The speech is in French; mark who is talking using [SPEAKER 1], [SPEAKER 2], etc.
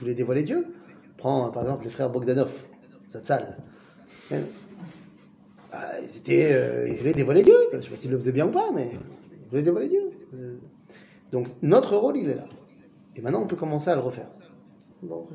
[SPEAKER 1] voulaient dévoiler Dieu. Prends par exemple les frères Bogdanov, Zatzal. Hein? Ah, euh, ils, voulaient dévoiler Dieu. Je ne sais pas s'ils le faisaient bien ou pas, mais ils voulaient dévoiler Dieu. Euh, donc notre rôle, il est là. Et maintenant, on peut commencer à le refaire. Bon,